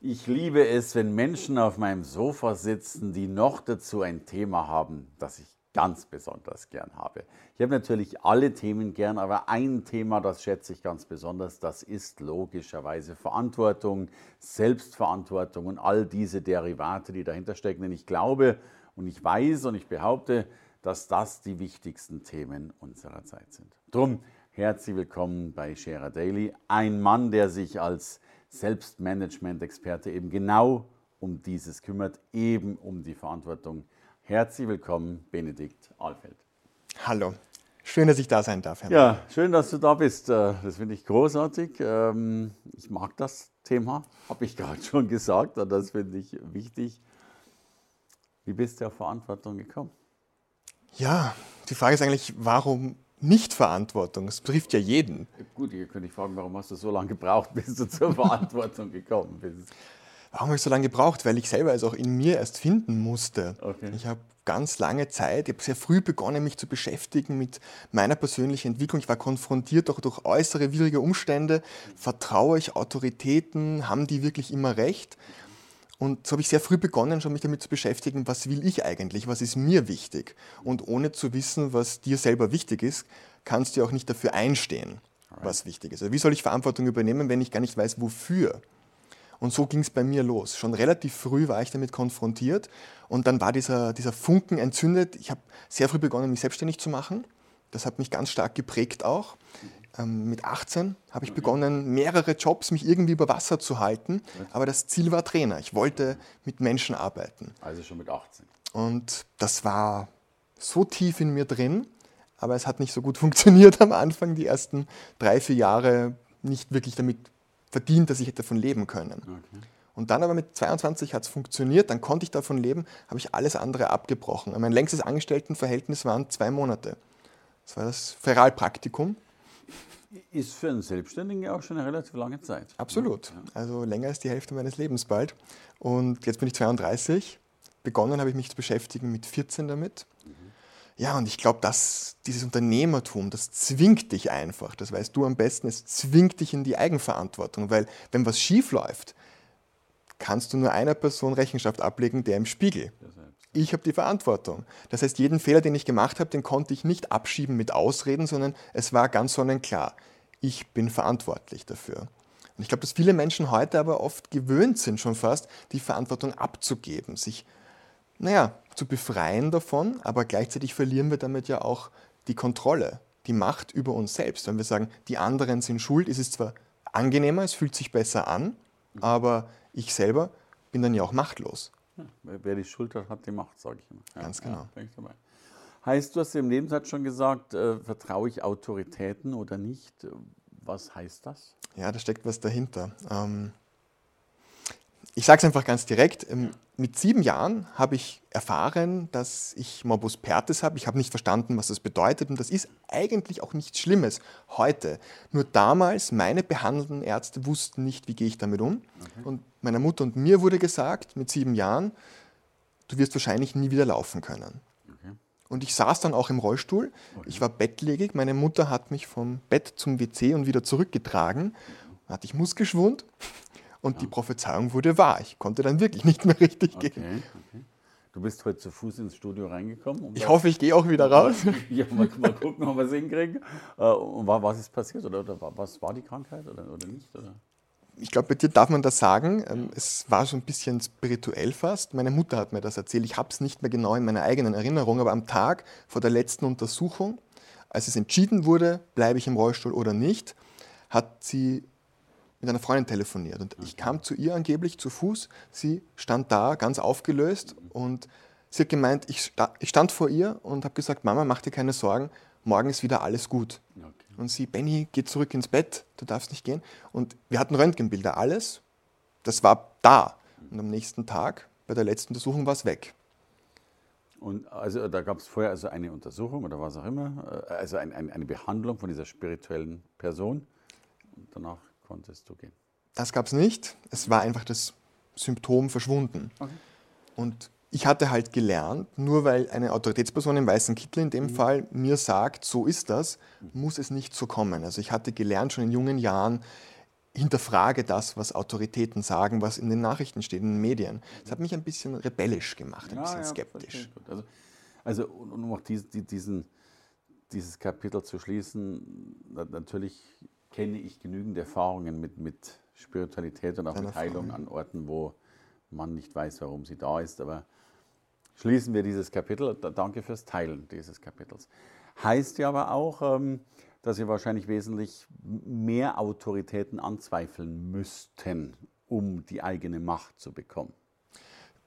Ich liebe es, wenn Menschen auf meinem Sofa sitzen, die noch dazu ein Thema haben, das ich ganz besonders gern habe. Ich habe natürlich alle Themen gern, aber ein Thema, das schätze ich ganz besonders, das ist logischerweise Verantwortung, Selbstverantwortung und all diese Derivate, die dahinter stecken. Denn ich glaube und ich weiß und ich behaupte, dass das die wichtigsten Themen unserer Zeit sind. Drum herzlich willkommen bei Scherer Daily, ein Mann, der sich als Selbstmanagement-Experte eben genau um dieses kümmert, eben um die Verantwortung. Herzlich willkommen, Benedikt Alfeld. Hallo, schön, dass ich da sein darf. Herr ja, schön, dass du da bist. Äh, das finde ich großartig. Ähm, ich mag das Thema, habe ich gerade schon gesagt, und das finde ich wichtig. Wie bist du auf Verantwortung gekommen? Ja, die Frage ist eigentlich, warum nicht-Verantwortung. Es betrifft ja jeden. Gut, hier könnte ich fragen, warum hast du so lange gebraucht, bis du zur Verantwortung gekommen bist? Warum habe ich so lange gebraucht? Weil ich selber es auch in mir erst finden musste. Okay. Ich habe ganz lange Zeit, ich habe sehr früh begonnen, mich zu beschäftigen mit meiner persönlichen Entwicklung. Ich war konfrontiert auch durch äußere widrige Umstände. Vertraue ich Autoritäten? Haben die wirklich immer recht? Und so habe ich sehr früh begonnen, schon mich damit zu beschäftigen, was will ich eigentlich, was ist mir wichtig. Und ohne zu wissen, was dir selber wichtig ist, kannst du auch nicht dafür einstehen, was wichtig ist. Also wie soll ich Verantwortung übernehmen, wenn ich gar nicht weiß, wofür? Und so ging es bei mir los. Schon relativ früh war ich damit konfrontiert und dann war dieser, dieser Funken entzündet. Ich habe sehr früh begonnen, mich selbstständig zu machen. Das hat mich ganz stark geprägt auch. Ähm, mit 18 habe ich begonnen, mehrere Jobs mich irgendwie über Wasser zu halten, aber das Ziel war Trainer. Ich wollte mit Menschen arbeiten. Also schon mit 18. Und das war so tief in mir drin, aber es hat nicht so gut funktioniert am Anfang, die ersten drei, vier Jahre nicht wirklich damit verdient, dass ich hätte davon leben können. Okay. Und dann aber mit 22 hat es funktioniert, dann konnte ich davon leben, habe ich alles andere abgebrochen. Mein längstes Angestelltenverhältnis waren zwei Monate. Das war das Feralpraktikum. Ist für einen Selbstständigen ja auch schon eine relativ lange Zeit. Absolut. Also länger als die Hälfte meines Lebens bald. Und jetzt bin ich 32. Begonnen habe ich mich zu beschäftigen mit 14 damit. Mhm. Ja, und ich glaube, dass dieses Unternehmertum, das zwingt dich einfach. Das weißt du am besten. Es zwingt dich in die Eigenverantwortung. Weil, wenn was schief läuft, kannst du nur einer Person Rechenschaft ablegen, der im Spiegel. Ich habe die Verantwortung. Das heißt, jeden Fehler, den ich gemacht habe, den konnte ich nicht abschieben mit Ausreden, sondern es war ganz sonnenklar. Ich bin verantwortlich dafür. Und ich glaube, dass viele Menschen heute aber oft gewöhnt sind, schon fast, die Verantwortung abzugeben, sich, naja, zu befreien davon, aber gleichzeitig verlieren wir damit ja auch die Kontrolle, die Macht über uns selbst. Wenn wir sagen, die anderen sind schuld, ist es zwar angenehmer, es fühlt sich besser an, aber ich selber bin dann ja auch machtlos. Ja, wer die Schuld hat, hat die Macht, sage ich immer. Ja, Ganz genau. Ja, heißt, du hast im Nebensatz schon gesagt, äh, vertraue ich Autoritäten oder nicht? Was heißt das? Ja, da steckt was dahinter. Ähm, ich sage es einfach ganz direkt. Ähm, mit sieben Jahren habe ich erfahren, dass ich Morbus Pertes habe. Ich habe nicht verstanden, was das bedeutet. Und das ist eigentlich auch nichts Schlimmes heute. Nur damals, meine behandelnden Ärzte wussten nicht, wie gehe ich damit um. Okay. Und meiner Mutter und mir wurde gesagt, mit sieben Jahren, du wirst wahrscheinlich nie wieder laufen können. Okay. Und ich saß dann auch im Rollstuhl. Okay. Ich war bettlägig. Meine Mutter hat mich vom Bett zum WC und wieder zurückgetragen. Da hatte ich Muskelschwund. Und ja. die Prophezeiung wurde wahr. Ich konnte dann wirklich nicht mehr richtig okay, gehen. Okay. Du bist heute zu Fuß ins Studio reingekommen. Um ich hoffe, ich gehe auch wieder raus. Ja, mal, mal gucken, ob wir es hinkriegen. Äh, und was ist passiert? Oder, oder was war die Krankheit oder, oder nicht? Oder? Ich glaube, bei dir darf man das sagen. Ähm, es war so ein bisschen spirituell fast. Meine Mutter hat mir das erzählt. Ich habe es nicht mehr genau in meiner eigenen Erinnerung, aber am Tag vor der letzten Untersuchung, als es entschieden wurde, bleibe ich im Rollstuhl oder nicht, hat sie mit einer Freundin telefoniert. Und ich kam zu ihr angeblich zu Fuß. Sie stand da, ganz aufgelöst. Und sie hat gemeint, ich, stand vor ihr und habe gesagt, Mama, mach dir keine Sorgen, morgen ist wieder alles gut. Okay. Und sie, Benny, geh zurück ins Bett, du darfst nicht gehen. Und wir hatten Röntgenbilder, alles. Das war da. Und am nächsten Tag, bei der letzten Untersuchung, war es weg. Und also da gab es vorher also eine Untersuchung oder was auch immer, äh, also ein, ein, eine Behandlung von dieser spirituellen Person. Und danach konntest du gehen. Das gab es nicht. Es war einfach das Symptom verschwunden. Okay. Und ich hatte halt gelernt, nur weil eine Autoritätsperson im weißen Kittel in dem mhm. Fall mir sagt, so ist das, muss es nicht so kommen. Also ich hatte gelernt schon in jungen Jahren, hinterfrage das, was Autoritäten sagen, was in den Nachrichten steht, in den Medien. Das hat mich ein bisschen rebellisch gemacht, ein ja, bisschen skeptisch. Ja, also, also, um auch diesen, dieses Kapitel zu schließen, natürlich kenne ich genügend Erfahrungen mit, mit Spiritualität und auch mit Heilung an Orten, wo man nicht weiß, warum sie da ist. Aber schließen wir dieses Kapitel. Danke fürs Teilen dieses Kapitels. Heißt ja aber auch, ähm, dass sie wahrscheinlich wesentlich mehr Autoritäten anzweifeln müssten, um die eigene Macht zu bekommen.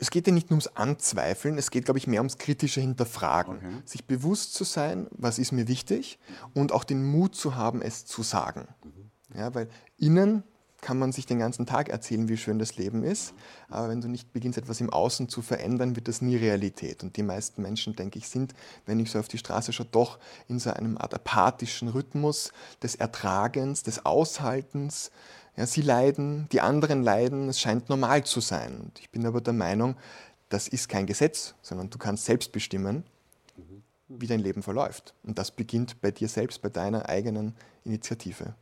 Es geht ja nicht nur ums Anzweifeln, es geht, glaube ich, mehr ums kritische Hinterfragen. Okay. Sich bewusst zu sein, was ist mir wichtig und auch den Mut zu haben, es zu sagen. Mhm. Ja, weil innen kann man sich den ganzen Tag erzählen, wie schön das Leben ist. Aber wenn du nicht beginnst, etwas im Außen zu verändern, wird das nie Realität. Und die meisten Menschen, denke ich, sind, wenn ich so auf die Straße schaue, doch in so einem Art apathischen Rhythmus des Ertragens, des Aushaltens. Ja, sie leiden, die anderen leiden, es scheint normal zu sein. Und ich bin aber der Meinung, das ist kein Gesetz, sondern du kannst selbst bestimmen, wie dein Leben verläuft. Und das beginnt bei dir selbst, bei deiner eigenen Initiative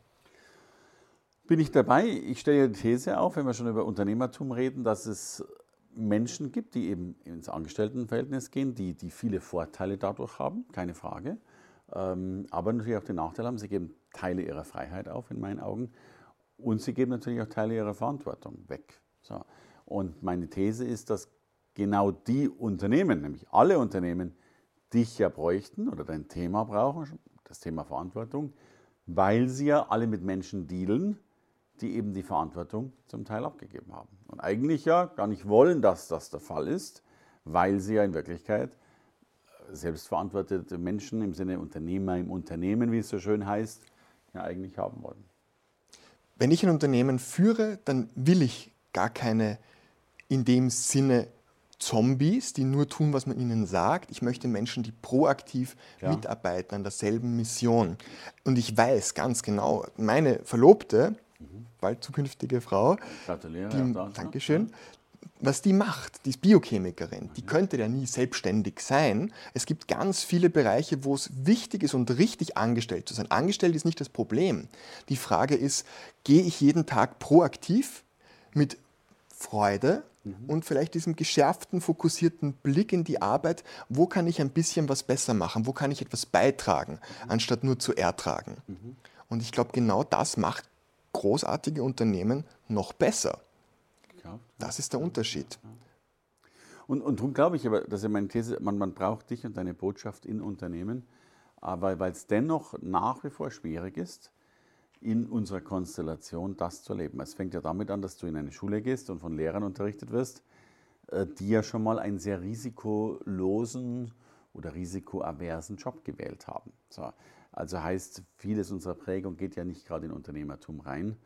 bin ich dabei. Ich stelle die These auf, wenn wir schon über Unternehmertum reden, dass es Menschen gibt, die eben ins Angestelltenverhältnis gehen, die, die viele Vorteile dadurch haben, keine Frage. Ähm, aber natürlich auch den Nachteil haben, sie geben Teile ihrer Freiheit auf, in meinen Augen. Und sie geben natürlich auch Teile ihrer Verantwortung weg. So. Und meine These ist, dass genau die Unternehmen, nämlich alle Unternehmen, dich ja bräuchten oder dein Thema brauchen, das Thema Verantwortung, weil sie ja alle mit Menschen dealen, die eben die Verantwortung zum Teil abgegeben haben. Und eigentlich ja gar nicht wollen, dass das der Fall ist, weil sie ja in Wirklichkeit äh, selbstverantwortete Menschen im Sinne Unternehmer im Unternehmen, wie es so schön heißt, ja eigentlich haben wollen. Wenn ich ein Unternehmen führe, dann will ich gar keine in dem Sinne Zombies, die nur tun, was man ihnen sagt. Ich möchte Menschen, die proaktiv ja. mitarbeiten an derselben Mission. Und ich weiß ganz genau, meine Verlobte, bald zukünftige Frau. Gratuliere. Die, ja, Dankeschön. Was die macht, die ist Biochemikerin, die könnte ja nie selbstständig sein. Es gibt ganz viele Bereiche, wo es wichtig ist und richtig angestellt zu sein. Angestellt ist nicht das Problem. Die Frage ist, gehe ich jeden Tag proaktiv mit Freude mhm. und vielleicht diesem geschärften, fokussierten Blick in die Arbeit, wo kann ich ein bisschen was besser machen, wo kann ich etwas beitragen, mhm. anstatt nur zu ertragen. Mhm. Und ich glaube, genau das macht großartige Unternehmen noch besser. Das ist der Unterschied. Und, und darum glaube ich aber, dass ja meine These, man, man braucht dich und deine Botschaft in Unternehmen, aber weil es dennoch nach wie vor schwierig ist, in unserer Konstellation das zu leben. Es fängt ja damit an, dass du in eine Schule gehst und von Lehrern unterrichtet wirst, äh, die ja schon mal einen sehr risikolosen oder risikoaversen Job gewählt haben. So. Also heißt, vieles unserer Prägung geht ja nicht gerade in Unternehmertum rein.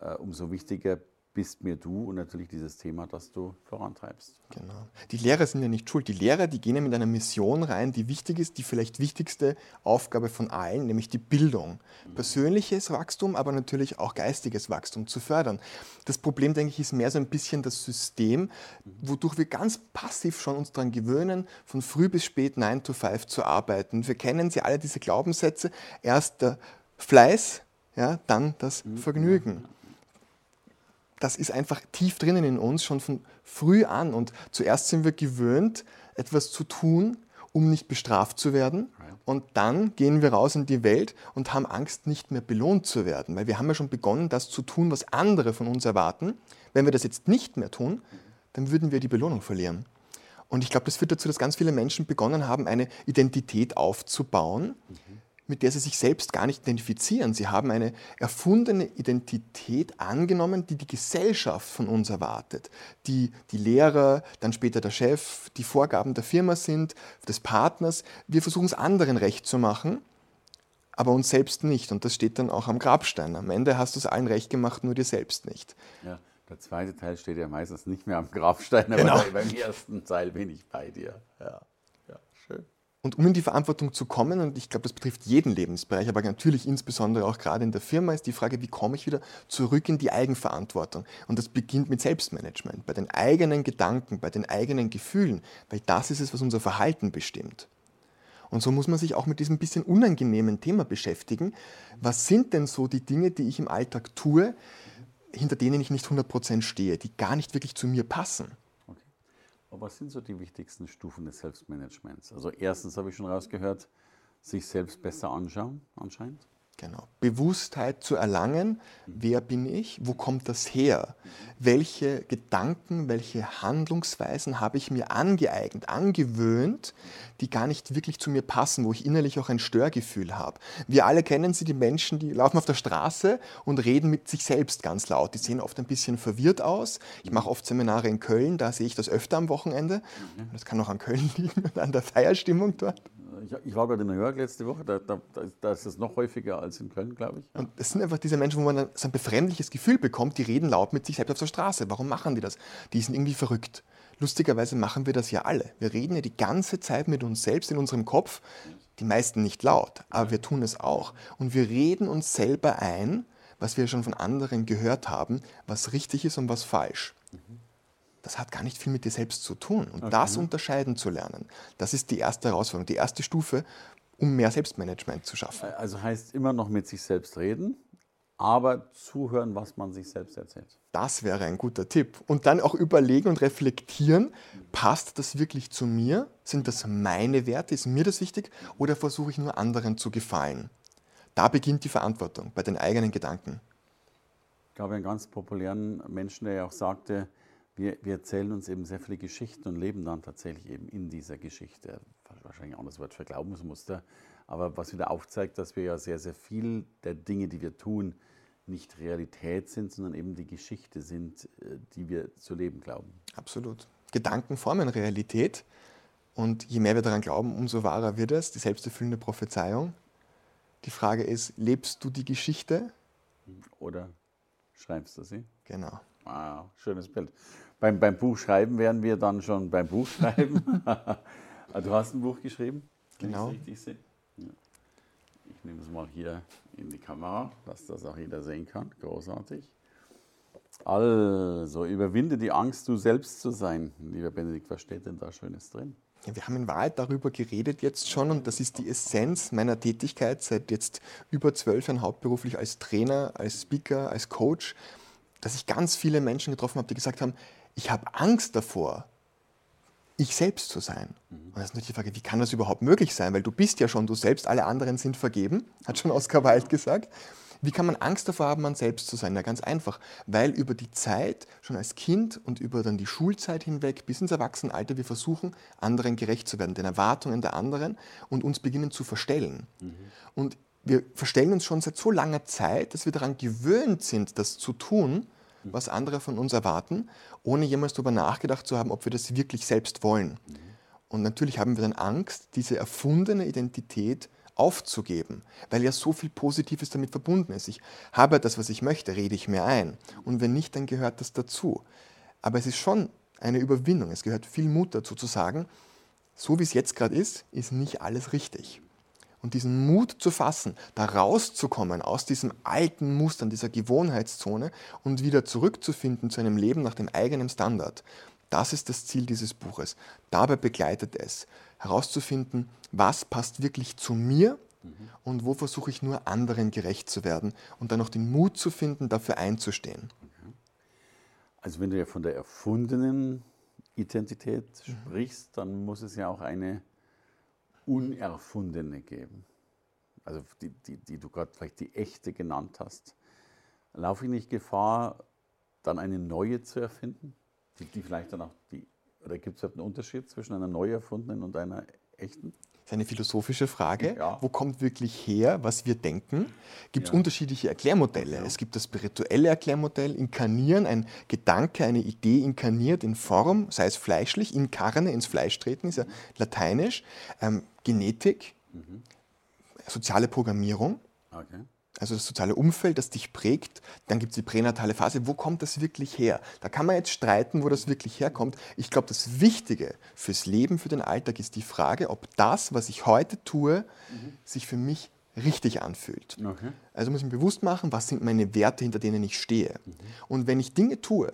Äh, umso wichtiger bist mir du und natürlich dieses Thema, das du vorantreibst. Genau. Die Lehrer sind ja nicht schuld. Die Lehrer, die gehen ja mit einer Mission rein, die wichtig ist, die vielleicht wichtigste Aufgabe von allen, nämlich die Bildung. Persönliches Wachstum, aber natürlich auch geistiges Wachstum zu fördern. Das Problem, denke ich, ist mehr so ein bisschen das System, wodurch wir ganz passiv schon uns daran gewöhnen, von früh bis spät 9 to 5 zu arbeiten. Wir kennen sie alle, diese Glaubenssätze. Erst der Fleiß, ja, dann das mhm. Vergnügen das ist einfach tief drinnen in uns, schon von früh an. Und zuerst sind wir gewöhnt, etwas zu tun, um nicht bestraft zu werden. Und dann gehen wir raus in die Welt und haben Angst, nicht mehr belohnt zu werden. Weil wir haben ja schon begonnen, das zu tun, was andere von uns erwarten. Wenn wir das jetzt nicht mehr tun, dann würden wir die Belohnung verlieren. Und ich glaube, das führt dazu, dass ganz viele Menschen begonnen haben, eine Identität aufzubauen, mhm mit der sie sich selbst gar nicht identifizieren. Sie haben eine erfundene Identität angenommen, die die Gesellschaft von uns erwartet, die die Lehrer, dann später der Chef, die Vorgaben der Firma sind, des Partners. Wir versuchen es anderen recht zu machen, aber uns selbst nicht. Und das steht dann auch am Grabstein. Am Ende hast du es allen recht gemacht, nur dir selbst nicht. Ja, der zweite Teil steht ja meistens nicht mehr am Grabstein, aber genau. beim ersten Teil bin ich bei dir. Ja. Und um in die Verantwortung zu kommen, und ich glaube, das betrifft jeden Lebensbereich, aber natürlich insbesondere auch gerade in der Firma, ist die Frage, wie komme ich wieder zurück in die Eigenverantwortung? Und das beginnt mit Selbstmanagement, bei den eigenen Gedanken, bei den eigenen Gefühlen, weil das ist es, was unser Verhalten bestimmt. Und so muss man sich auch mit diesem bisschen unangenehmen Thema beschäftigen. Was sind denn so die Dinge, die ich im Alltag tue, hinter denen ich nicht 100% stehe, die gar nicht wirklich zu mir passen? Aber was sind so die wichtigsten Stufen des Selbstmanagements? Also erstens habe ich schon rausgehört, sich selbst besser anschauen anscheinend. Genau. Bewusstheit zu erlangen, wer bin ich, wo kommt das her, welche Gedanken, welche Handlungsweisen habe ich mir angeeignet, angewöhnt, die gar nicht wirklich zu mir passen, wo ich innerlich auch ein Störgefühl habe. Wir alle kennen sie, die Menschen, die laufen auf der Straße und reden mit sich selbst ganz laut. Die sehen oft ein bisschen verwirrt aus. Ich mache oft Seminare in Köln, da sehe ich das öfter am Wochenende. Das kann auch an Köln liegen und an der Feierstimmung dort. Ich, ich war gerade in New York letzte Woche, da, da, da ist es noch häufiger als in Köln, glaube ich. Und es sind einfach diese Menschen, wo man so ein befremdliches Gefühl bekommt, die reden laut mit sich selbst auf der Straße. Warum machen die das? Die sind irgendwie verrückt. Lustigerweise machen wir das ja alle. Wir reden ja die ganze Zeit mit uns selbst in unserem Kopf, die meisten nicht laut, aber wir tun es auch. Und wir reden uns selber ein, was wir schon von anderen gehört haben, was richtig ist und was falsch. Mhm das hat gar nicht viel mit dir selbst zu tun. Und okay. das unterscheiden zu lernen, das ist die erste Herausforderung, die erste Stufe, um mehr Selbstmanagement zu schaffen. Also heißt immer noch mit sich selbst reden, aber zuhören, was man sich selbst erzählt. Das wäre ein guter Tipp. Und dann auch überlegen und reflektieren, passt das wirklich zu mir? Sind das meine Werte? Ist mir das wichtig? Oder versuche ich nur anderen zu gefallen? Da beginnt die Verantwortung bei den eigenen Gedanken. Ich glaube, einen ganz populären Menschen, der ja auch sagte, wir, wir, erzählen uns eben sehr viele Geschichten und leben dann tatsächlich eben in dieser Geschichte. Wahrscheinlich auch das Wort für Glaubensmuster, aber was wieder aufzeigt, dass wir ja sehr, sehr viel der Dinge, die wir tun, nicht Realität sind, sondern eben die Geschichte sind, äh, die wir zu leben glauben. Absolut. Gedanken formen Realität und je mehr wir daran glauben, umso wahrer wird es, die selbsterfüllende Prophezeiung. Die Frage ist, lebst du die Geschichte? Oder schreibst du sie? Genau. Wow, schönes Bild. Beim, beim Buchschreiben wären wir dann schon beim Buchschreiben. Ah, du hast ein Buch geschrieben, genau. ich. Ja. Ich nehme es mal hier in die Kamera, dass das auch jeder sehen kann. Großartig. Also, überwinde die Angst, du selbst zu sein. Lieber Benedikt, was steht denn da Schönes drin? Ja, wir haben in Wahrheit darüber geredet jetzt schon und das ist die Essenz meiner Tätigkeit seit jetzt über zwölf Jahren hauptberuflich als Trainer, als Speaker, als Coach, dass ich ganz viele Menschen getroffen habe, die gesagt haben, ich habe Angst davor, ich selbst zu sein. Mhm. Und das ist natürlich die Frage, wie kann das überhaupt möglich sein? Weil du bist ja schon du selbst, alle anderen sind vergeben, hat schon Oscar Wilde gesagt. Wie kann man Angst davor haben, man selbst zu sein? Ja, ganz einfach, weil über die Zeit, schon als Kind und über dann die Schulzeit hinweg bis ins Erwachsenenalter, wir versuchen, anderen gerecht zu werden, den Erwartungen der anderen und uns beginnen zu verstellen. Mhm. Und wir verstellen uns schon seit so langer Zeit, dass wir daran gewöhnt sind, das zu tun, was andere von uns erwarten, ohne jemals darüber nachgedacht zu haben, ob wir das wirklich selbst wollen. Und natürlich haben wir dann Angst, diese erfundene Identität aufzugeben, weil ja so viel Positives damit verbunden ist. Ich habe das, was ich möchte, rede ich mir ein. Und wenn nicht, dann gehört das dazu. Aber es ist schon eine Überwindung. Es gehört viel Mut dazu zu sagen, so wie es jetzt gerade ist, ist nicht alles richtig und diesen Mut zu fassen, da rauszukommen aus diesem alten Mustern, dieser Gewohnheitszone und wieder zurückzufinden zu einem Leben nach dem eigenen Standard. Das ist das Ziel dieses Buches. Dabei begleitet es, herauszufinden, was passt wirklich zu mir und wo versuche ich nur anderen gerecht zu werden und dann noch den Mut zu finden, dafür einzustehen. Also wenn du ja von der erfundenen Identität sprichst, dann muss es ja auch eine unerfundene geben. Also die, die, die du gerade vielleicht die echte genannt hast. Laufe ich nicht Gefahr, dann eine neue zu erfinden? Die, die vielleicht dann auch die, oder gibt es einen Unterschied zwischen einer neu erfundenen und einer echten? Das ist eine philosophische Frage. Ja. Wo kommt wirklich her, was wir denken? Gibt es ja. unterschiedliche Erklärmodelle? Ja. Es gibt das spirituelle Erklärmodell, inkarnieren, ein Gedanke, eine Idee inkarniert in Form, sei es fleischlich, inkarne, ins Fleisch treten, ist ja lateinisch. Ähm, Genetik, mhm. soziale Programmierung. Okay. Also das soziale Umfeld, das dich prägt. Dann gibt es die pränatale Phase. Wo kommt das wirklich her? Da kann man jetzt streiten, wo das wirklich herkommt. Ich glaube, das Wichtige fürs Leben, für den Alltag ist die Frage, ob das, was ich heute tue, mhm. sich für mich richtig anfühlt. Okay. Also muss ich mir bewusst machen, was sind meine Werte, hinter denen ich stehe. Mhm. Und wenn ich Dinge tue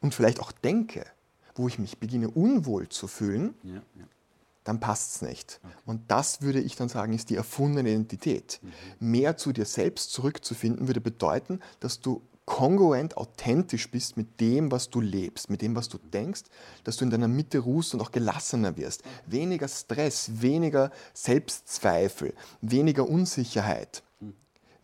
und vielleicht auch denke, wo ich mich beginne unwohl zu fühlen, ja, ja. Dann passt es nicht. Okay. Und das würde ich dann sagen, ist die erfundene Identität. Mhm. Mehr zu dir selbst zurückzufinden, würde bedeuten, dass du kongruent, authentisch bist mit dem, was du lebst, mit dem, was du denkst, dass du in deiner Mitte ruhst und auch gelassener wirst. Weniger Stress, weniger Selbstzweifel, weniger Unsicherheit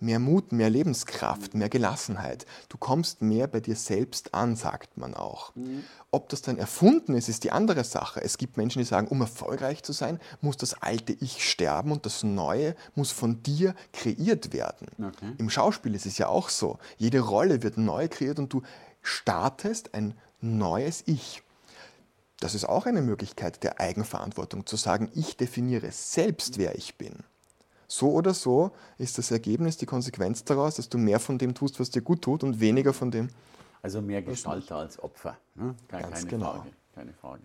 mehr Mut, mehr Lebenskraft, mehr Gelassenheit. Du kommst mehr bei dir selbst an, sagt man auch. Mhm. Ob das dann erfunden ist, ist die andere Sache. Es gibt Menschen, die sagen, um erfolgreich zu sein, muss das alte Ich sterben und das Neue muss von dir kreiert werden. Okay. Im Schauspiel ist es ja auch so. Jede Rolle wird neu kreiert und du startest ein neues Ich. Das ist auch eine Möglichkeit der Eigenverantwortung, zu sagen, ich definiere selbst, wer ich bin. So oder so ist das Ergebnis, die Konsequenz daraus, dass du mehr von dem tust, was dir gut tut und weniger von dem. Also mehr Gestalter als Opfer. Ne? Keine, Ganz genau. Frage, keine Frage.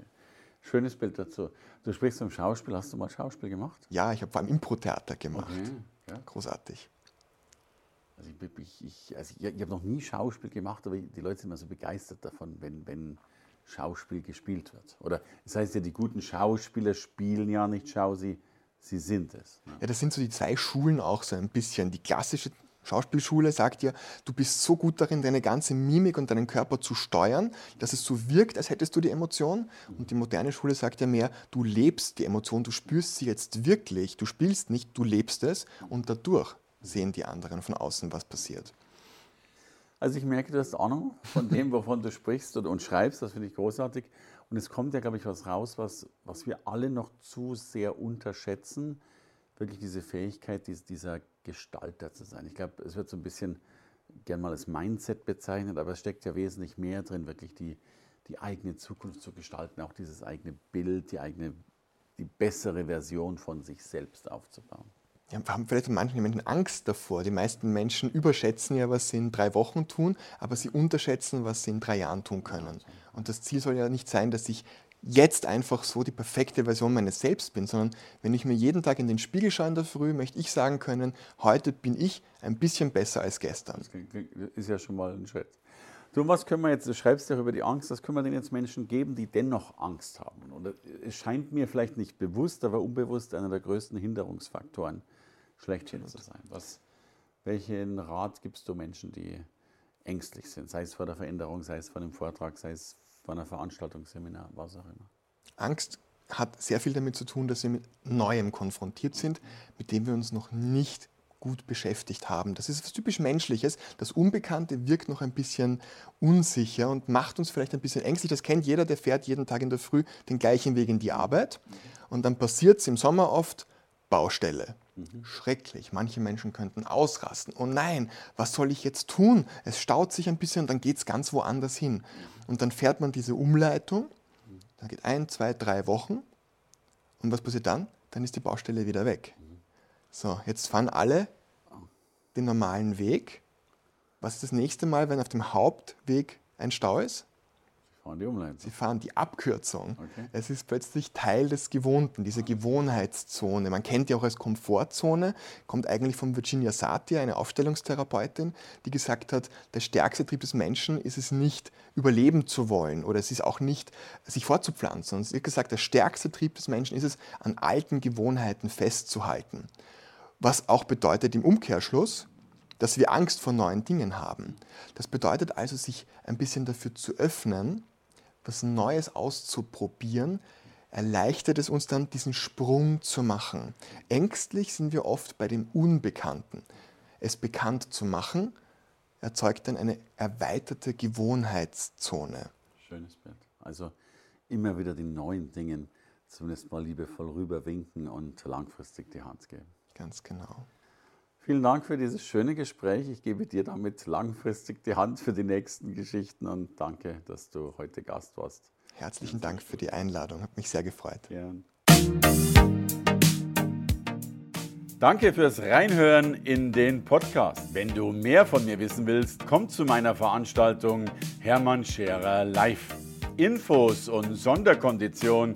Schönes Bild dazu. Du sprichst vom Schauspiel. Hast du mal Schauspiel gemacht? Ja, ich habe vor allem Impro-Theater gemacht. Okay, ja. Großartig. Also ich, ich, ich, also ich, ich habe noch nie Schauspiel gemacht, aber die Leute sind immer so begeistert davon, wenn, wenn Schauspiel gespielt wird. Oder das heißt ja, die guten Schauspieler spielen ja nicht Schau, sie Sie sind es. Ja. ja, das sind so die zwei Schulen auch so ein bisschen. Die klassische Schauspielschule sagt ja, du bist so gut darin, deine ganze Mimik und deinen Körper zu steuern, dass es so wirkt, als hättest du die Emotion. Und die moderne Schule sagt ja mehr, du lebst die Emotion, du spürst sie jetzt wirklich, du spielst nicht, du lebst es und dadurch sehen die anderen von außen, was passiert. Also ich merke, du hast Ahnung von dem, wovon du sprichst und, und schreibst, das finde ich großartig. Und es kommt ja, glaube ich, was raus, was, was wir alle noch zu sehr unterschätzen. Wirklich diese Fähigkeit, dieser Gestalter zu sein. Ich glaube, es wird so ein bisschen gern mal als Mindset bezeichnet, aber es steckt ja wesentlich mehr drin, wirklich die, die eigene Zukunft zu gestalten, auch dieses eigene Bild, die eigene, die bessere Version von sich selbst aufzubauen. Ja, haben vielleicht manche Menschen Angst davor. Die meisten Menschen überschätzen ja, was sie in drei Wochen tun, aber sie unterschätzen, was sie in drei Jahren tun können. Und das Ziel soll ja nicht sein, dass ich jetzt einfach so die perfekte Version meines Selbst bin, sondern wenn ich mir jeden Tag in den Spiegel schaue in der Früh, möchte ich sagen können, heute bin ich ein bisschen besser als gestern. Das ist ja schon mal ein Schritt. Du, was können wir jetzt, du schreibst ja über die Angst, was können wir denn jetzt Menschen geben, die dennoch Angst haben? Oder es scheint mir vielleicht nicht bewusst, aber unbewusst einer der größten Hinderungsfaktoren schlechthin zu sein. Was, welchen Rat gibst du Menschen, die ängstlich sind, sei es vor der Veränderung, sei es vor einem Vortrag, sei es vor einer Veranstaltung, Seminar, was auch immer? Angst hat sehr viel damit zu tun, dass wir mit Neuem konfrontiert sind, mit dem wir uns noch nicht gut beschäftigt haben. Das ist was typisch Menschliches. Das Unbekannte wirkt noch ein bisschen unsicher und macht uns vielleicht ein bisschen ängstlich. Das kennt jeder, der fährt jeden Tag in der Früh den gleichen Weg in die Arbeit. Und dann passiert es im Sommer oft Baustelle. Mhm. Schrecklich. Manche Menschen könnten ausrasten. Oh nein, was soll ich jetzt tun? Es staut sich ein bisschen und dann geht es ganz woanders hin. Und dann fährt man diese Umleitung. Dann geht ein, zwei, drei Wochen. Und was passiert dann? Dann ist die Baustelle wieder weg. So, jetzt fahren alle den normalen Weg. Was ist das nächste Mal, wenn auf dem Hauptweg ein Stau ist? Fahren die Umleitung. Sie fahren die Abkürzung. Okay. Es ist plötzlich Teil des Gewohnten, diese Gewohnheitszone. Man kennt die auch als Komfortzone, kommt eigentlich von Virginia Satir, eine Aufstellungstherapeutin, die gesagt hat, der stärkste Trieb des Menschen ist es nicht, überleben zu wollen oder es ist auch nicht, sich fortzupflanzen. Und sie hat gesagt, der stärkste Trieb des Menschen ist es, an alten Gewohnheiten festzuhalten. Was auch bedeutet im Umkehrschluss, dass wir Angst vor neuen Dingen haben. Das bedeutet also, sich ein bisschen dafür zu öffnen, was Neues auszuprobieren, erleichtert es uns dann, diesen Sprung zu machen. Ängstlich sind wir oft bei dem Unbekannten. Es bekannt zu machen, erzeugt dann eine erweiterte Gewohnheitszone. Schönes Bild. Also immer wieder den neuen Dingen zumindest mal liebevoll rüberwinken und langfristig die Hand geben. Ganz genau. Vielen Dank für dieses schöne Gespräch. Ich gebe dir damit langfristig die Hand für die nächsten Geschichten und danke, dass du heute Gast warst. Herzlichen Dank für die Einladung, hat mich sehr gefreut. Ja. Danke fürs Reinhören in den Podcast. Wenn du mehr von mir wissen willst, komm zu meiner Veranstaltung Hermann Scherer Live. Infos und Sonderkonditionen